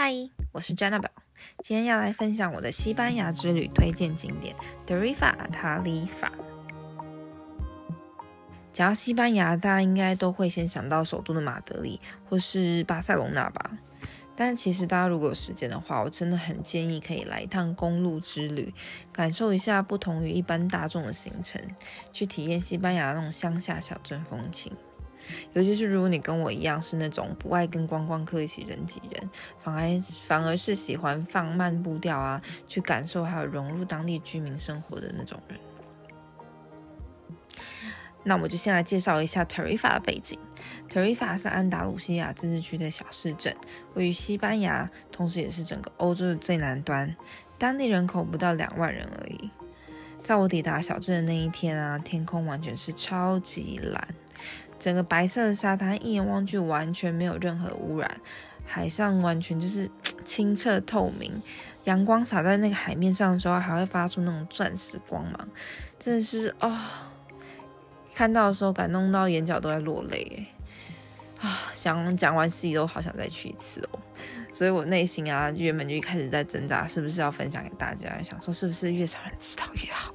嗨，我是 Janabel，今天要来分享我的西班牙之旅推荐景点 Tarifa 塔里法。讲到西班牙，大家应该都会先想到首都的马德里或是巴塞隆纳吧？但其实大家如果有时间的话，我真的很建议可以来一趟公路之旅，感受一下不同于一般大众的行程，去体验西班牙那种乡下小镇风情。尤其是如果你跟我一样是那种不爱跟观光客一起人挤人，反而反而是喜欢放慢步调啊，去感受还有融入当地居民生活的那种人，那我就先来介绍一下 Tarifa 的背景。Tarifa 是安达鲁西亚自治区的小市镇，位于西班牙，同时也是整个欧洲的最南端，当地人口不到两万人而已。在我抵达小镇的那一天啊，天空完全是超级蓝。整个白色的沙滩一眼望去完全没有任何污染，海上完全就是 清澈透明，阳光洒在那个海面上的时候还会发出那种钻石光芒，真的是哦，看到的时候感动到眼角都在落泪啊！想讲完自己都好想再去一次哦，所以我内心啊原本就一开始在挣扎是不是要分享给大家，想说是不是越少人知道越好。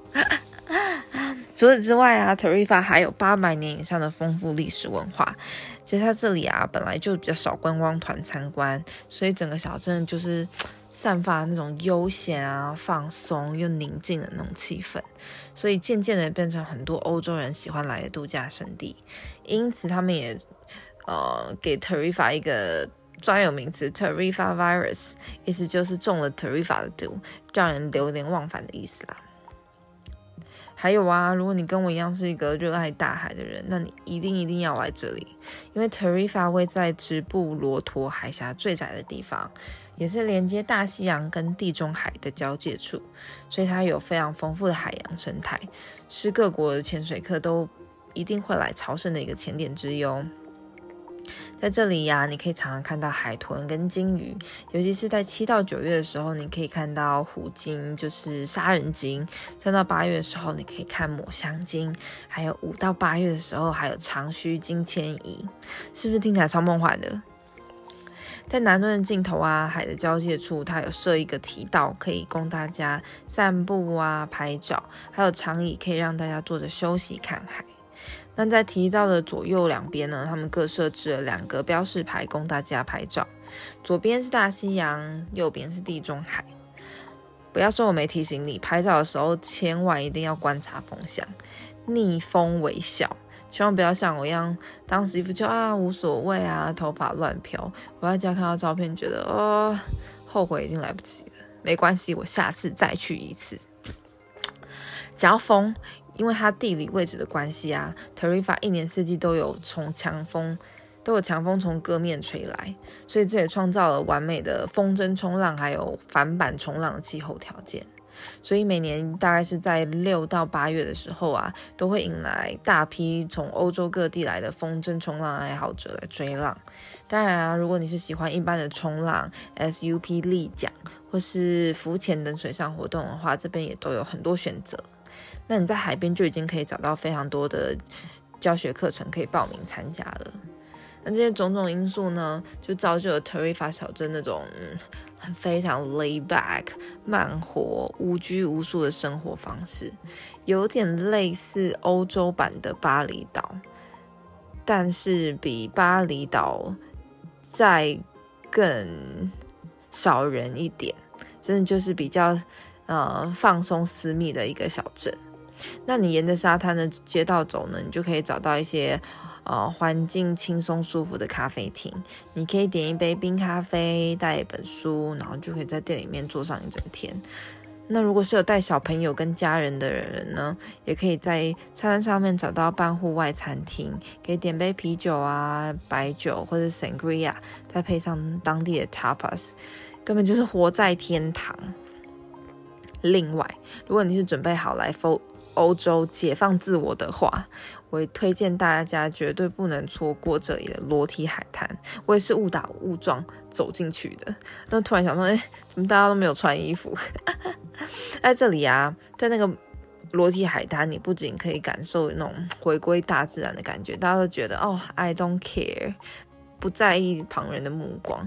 除此之外啊，Tarifa 还有八百年以上的丰富历史文化。其实它这里啊，本来就比较少观光团参观，所以整个小镇就是散发那种悠闲啊、放松又宁静的那种气氛，所以渐渐的变成很多欧洲人喜欢来的度假胜地。因此，他们也呃给 Tarifa 一个专有名词 Tarifa Virus，意思就是中了 Tarifa 的毒，让人流连忘返的意思啦。还有啊，如果你跟我一样是一个热爱大海的人，那你一定一定要来这里，因为 Tarifa 位在直布罗陀海峡最窄的地方，也是连接大西洋跟地中海的交界处，所以它有非常丰富的海洋生态，是各国的潜水客都一定会来朝圣的一个潜点之一哦。在这里呀、你可以常常看到海豚跟鲸鱼，尤其是在七到九月的时候，你可以看到虎鲸，就是杀人鲸；三到八月的时候，你可以看抹香鲸；还有五到八月的时候，还有长须鲸迁移，是不是听起来超梦幻的？在南端的尽头啊，海的交界处，它有设一个堤道，可以供大家散步啊、拍照，还有长椅可以让大家坐着休息看海。那在提到的左右两边呢，他们各设置了两个标示牌，供大家拍照。左边是大西洋，右边是地中海。不要说我没提醒你，拍照的时候千万一定要观察风向，逆风微笑，千万不要像我一样，当时一副就啊无所谓啊，头发乱飘。回到家看到照片，觉得哦，后悔已经来不及了。没关系，我下次再去一次。讲到风。因为它地理位置的关系啊，Tarifa 一年四季都有从强风，都有强风从各面吹来，所以这也创造了完美的风筝冲浪还有帆板冲浪的气候条件。所以每年大概是在六到八月的时候啊，都会引来大批从欧洲各地来的风筝冲浪爱好者来追浪。当然啊，如果你是喜欢一般的冲浪、SUP 立桨或是浮潜等水上活动的话，这边也都有很多选择。那你在海边就已经可以找到非常多的教学课程可以报名参加了。那这些种种因素呢，就造就了 Tarifa 小镇那种很非常 laid back、慢活、无拘无束的生活方式，有点类似欧洲版的巴厘岛，但是比巴厘岛再更少人一点，真的就是比较呃放松私密的一个小镇。那你沿着沙滩的街道走呢，你就可以找到一些呃环境轻松舒服的咖啡厅。你可以点一杯冰咖啡，带一本书，然后就可以在店里面坐上一整天。那如果是有带小朋友跟家人的人呢，也可以在沙滩上面找到半户外餐厅，可以点杯啤酒啊、白酒或者 Sangria，再配上当地的 Tapas，根本就是活在天堂。另外，如果你是准备好来 f 欧洲解放自我的话，我推荐大家绝对不能错过这里的裸体海滩。我也是误打误撞走进去的，那突然想说，哎，怎么大家都没有穿衣服？在这里啊，在那个裸体海滩，你不仅可以感受那种回归大自然的感觉，大家都觉得哦，I don't care。不在意旁人的目光。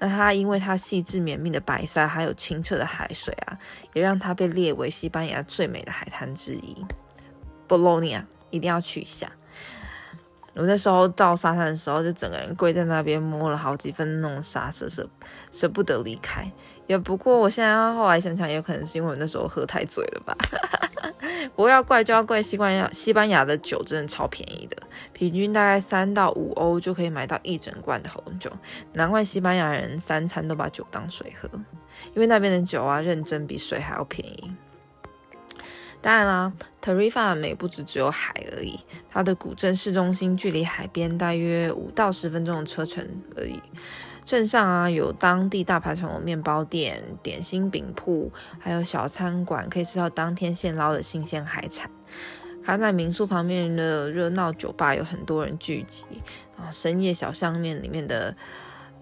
那它因为它细致绵密的白沙，还有清澈的海水啊，也让它被列为西班牙最美的海滩之一。博洛尼亚一定要去一下。我那时候到沙滩的时候，就整个人跪在那边摸了好几分那种沙，舍舍舍不得离开。也不过我现在后来想想，也可能是因为我那时候喝太醉了吧。不过要怪就要怪西班牙，西班牙的酒真的超便宜的，平均大概三到五欧就可以买到一整罐的红酒。难怪西班牙人三餐都把酒当水喝，因为那边的酒啊，认真比水还要便宜。当然啦，Tarifa 美不只只有海而已，它的古镇市中心距离海边大约五到十分钟的车程而已。镇上啊，有当地大排场的面包店、点心饼铺，还有小餐馆，可以吃到当天现捞的新鲜海产。它在民宿旁边的热闹酒吧有很多人聚集啊，深夜小巷面里面的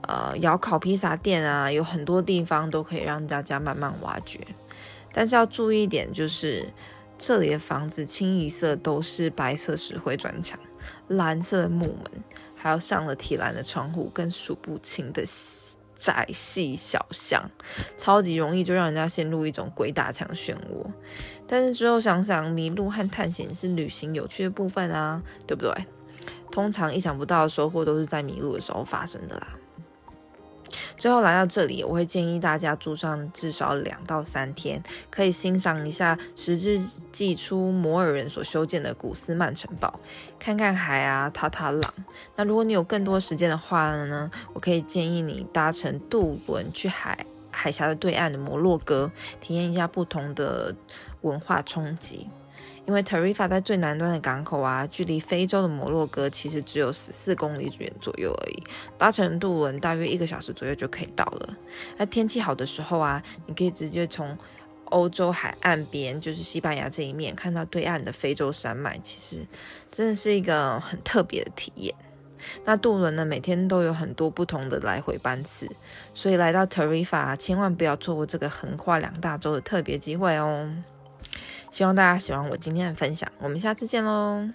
呃窑烤披萨店啊，有很多地方都可以让大家慢慢挖掘。但是要注意一点，就是这里的房子清一色都是白色石灰砖墙、蓝色木门，还有上了铁栏的窗户，跟数不清的窄细小巷，超级容易就让人家陷入一种鬼打墙漩涡。但是之后想想，迷路和探险是旅行有趣的部分啊，对不对？通常意想不到的收获都是在迷路的时候发生的啦。最后来到这里，我会建议大家住上至少两到三天，可以欣赏一下十世纪初摩尔人所修建的古斯曼城堡，看看海啊，踏踏浪。那如果你有更多时间的话呢，我可以建议你搭乘渡轮去海海峡的对岸的摩洛哥，体验一下不同的文化冲击。因为 Tarifa 在最南端的港口啊，距离非洲的摩洛哥其实只有十四公里远左右而已，搭乘渡轮大约一个小时左右就可以到了。那天气好的时候啊，你可以直接从欧洲海岸边，就是西班牙这一面，看到对岸的非洲山脉，其实真的是一个很特别的体验。那渡轮呢，每天都有很多不同的来回班次，所以来到 Tarifa 千万不要错过这个横跨两大洲的特别机会哦。希望大家喜欢我今天的分享，我们下次见喽。